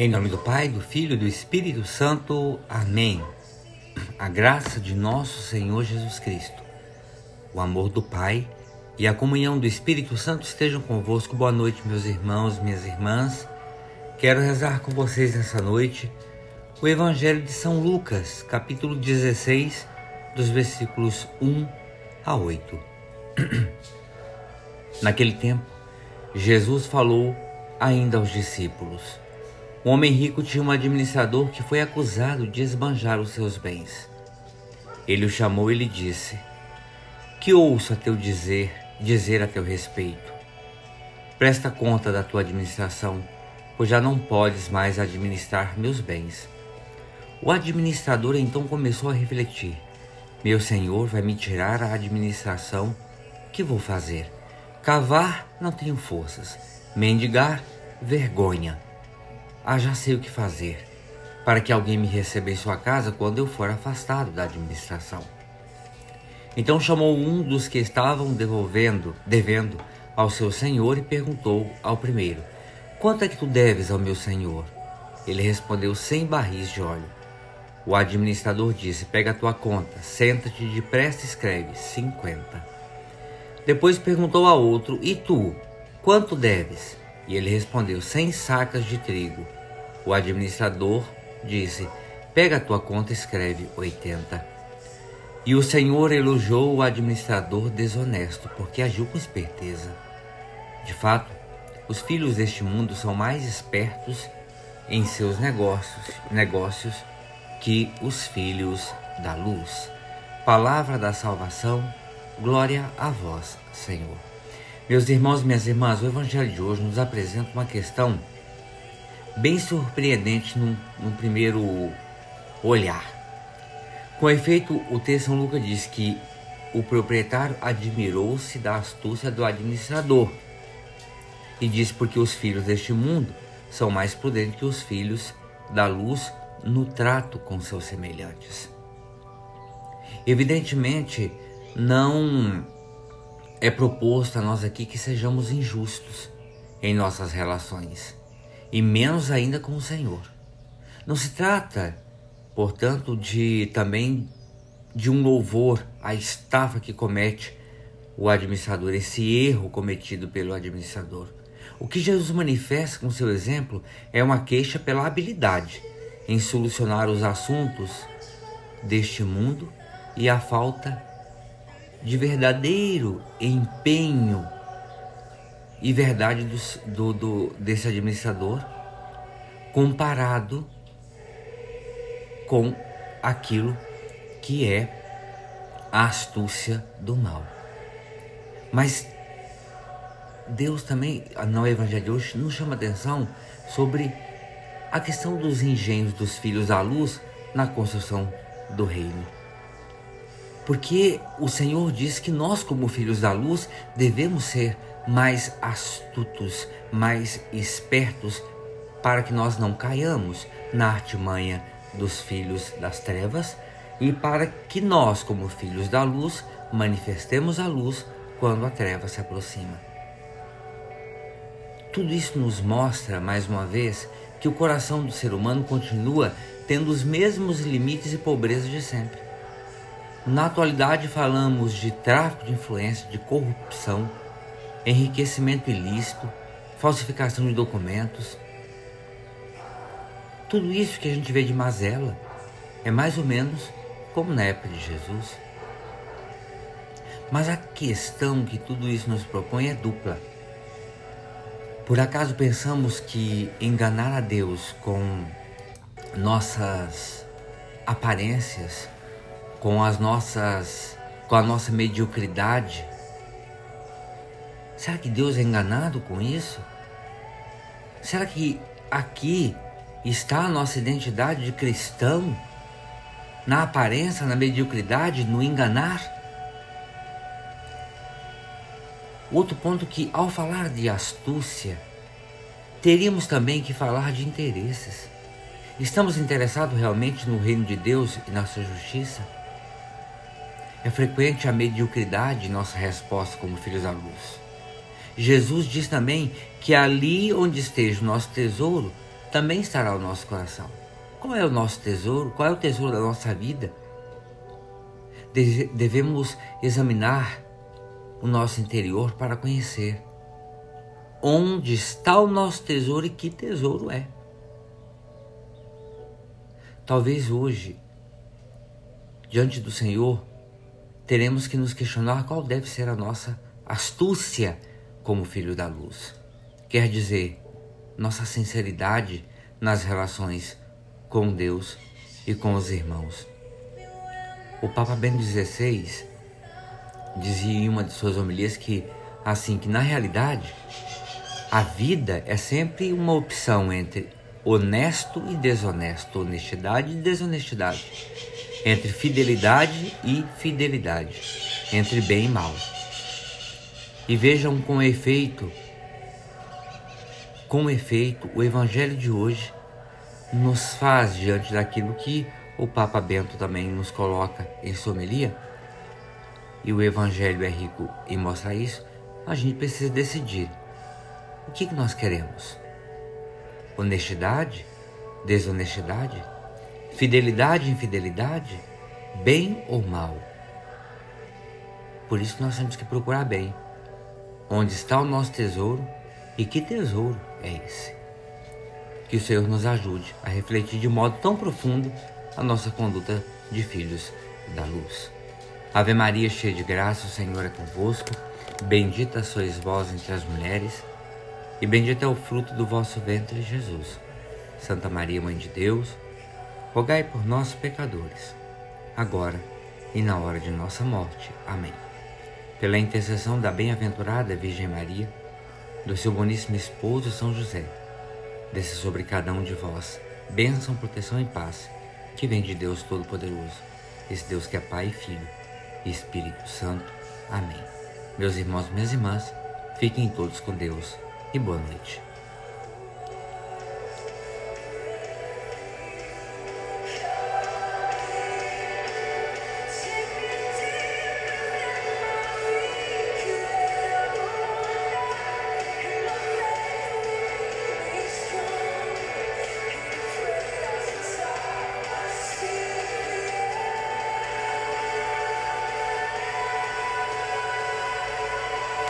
Em nome do Pai, do Filho e do Espírito Santo. Amém. A graça de nosso Senhor Jesus Cristo, o amor do Pai e a comunhão do Espírito Santo estejam convosco. Boa noite, meus irmãos, minhas irmãs. Quero rezar com vocês nessa noite o Evangelho de São Lucas, capítulo 16, dos versículos 1 a 8. Naquele tempo, Jesus falou ainda aos discípulos um homem rico tinha um administrador que foi acusado de esbanjar os seus bens. Ele o chamou e lhe disse: Que ouço a teu dizer, dizer a teu respeito. Presta conta da tua administração, pois já não podes mais administrar meus bens. O administrador então começou a refletir: Meu senhor vai me tirar a administração, que vou fazer? Cavar não tenho forças, mendigar, vergonha ah, já sei o que fazer, para que alguém me receba em sua casa quando eu for afastado da administração. Então chamou um dos que estavam devolvendo, devendo ao seu senhor e perguntou ao primeiro: Quanto é que tu deves ao meu senhor? Ele respondeu: Cem barris de óleo. O administrador disse: Pega a tua conta, senta-te depressa e escreve: cinquenta. Depois perguntou a outro: E tu, quanto deves? E ele respondeu: Cem sacas de trigo. O administrador disse: Pega a tua conta e escreve 80. E o Senhor elogiou o administrador desonesto, porque agiu com esperteza. De fato, os filhos deste mundo são mais espertos em seus negócios, negócios que os filhos da luz. Palavra da salvação, glória a vós, Senhor. Meus irmãos minhas irmãs, o Evangelho de hoje nos apresenta uma questão bem surpreendente num, num primeiro olhar. Com efeito, o texto São Lucas diz que o proprietário admirou-se da astúcia do administrador e diz porque os filhos deste mundo são mais prudentes que os filhos da luz no trato com seus semelhantes. Evidentemente, não é proposto a nós aqui que sejamos injustos em nossas relações e menos ainda com o Senhor. Não se trata, portanto, de também de um louvor à estafa que comete o administrador, esse erro cometido pelo administrador. O que Jesus manifesta com seu exemplo é uma queixa pela habilidade em solucionar os assuntos deste mundo e a falta de verdadeiro empenho e verdade do, do, do, desse administrador comparado com aquilo que é a astúcia do mal. Mas Deus também, no Evangelho de hoje, nos chama atenção sobre a questão dos engenhos dos filhos da luz na construção do reino. Porque o Senhor diz que nós, como filhos da luz, devemos ser mais astutos, mais espertos, para que nós não caiamos na artimanha dos filhos das trevas e para que nós, como filhos da luz, manifestemos a luz quando a treva se aproxima. Tudo isso nos mostra, mais uma vez, que o coração do ser humano continua tendo os mesmos limites e pobreza de sempre. Na atualidade, falamos de tráfico de influência, de corrupção, enriquecimento ilícito, falsificação de documentos. Tudo isso que a gente vê de mazela é mais ou menos como na época de Jesus. Mas a questão que tudo isso nos propõe é dupla. Por acaso pensamos que enganar a Deus com nossas aparências, com as nossas com a nossa mediocridade, Será que Deus é enganado com isso? Será que aqui está a nossa identidade de cristão? Na aparência, na mediocridade, no enganar? Outro ponto que, ao falar de astúcia, teríamos também que falar de interesses. Estamos interessados realmente no reino de Deus e na sua justiça? É frequente a mediocridade em nossa resposta como filhos da luz. Jesus diz também que ali onde esteja o nosso tesouro, também estará o nosso coração. Qual é o nosso tesouro? Qual é o tesouro da nossa vida? Devemos examinar o nosso interior para conhecer onde está o nosso tesouro e que tesouro é. Talvez hoje, diante do Senhor, teremos que nos questionar qual deve ser a nossa astúcia como filho da luz. Quer dizer, nossa sinceridade nas relações com Deus e com os irmãos. O Papa Bento XVI dizia em uma de suas homilias que assim que na realidade a vida é sempre uma opção entre honesto e desonesto, honestidade e desonestidade, entre fidelidade e fidelidade, entre bem e mal. E vejam com efeito, com efeito, o evangelho de hoje nos faz diante daquilo que o Papa Bento também nos coloca em somelia, e o evangelho é rico em mostrar isso, a gente precisa decidir o que, que nós queremos? Honestidade? Desonestidade? Fidelidade? Infidelidade? Bem ou mal? Por isso nós temos que procurar bem. Onde está o nosso tesouro e que tesouro é esse? Que o Senhor nos ajude a refletir de modo tão profundo a nossa conduta de filhos da luz. Ave Maria, cheia de graça, o Senhor é convosco. Bendita sois vós entre as mulheres e bendito é o fruto do vosso ventre, Jesus. Santa Maria, Mãe de Deus, rogai por nós, pecadores, agora e na hora de nossa morte. Amém. Pela intercessão da bem-aventurada Virgem Maria, do seu boníssimo esposo São José, desça sobre cada um de vós bênção, proteção e paz, que vem de Deus Todo-Poderoso, esse Deus que é Pai e Filho e Espírito Santo. Amém. Meus irmãos, minhas irmãs, fiquem todos com Deus e boa noite.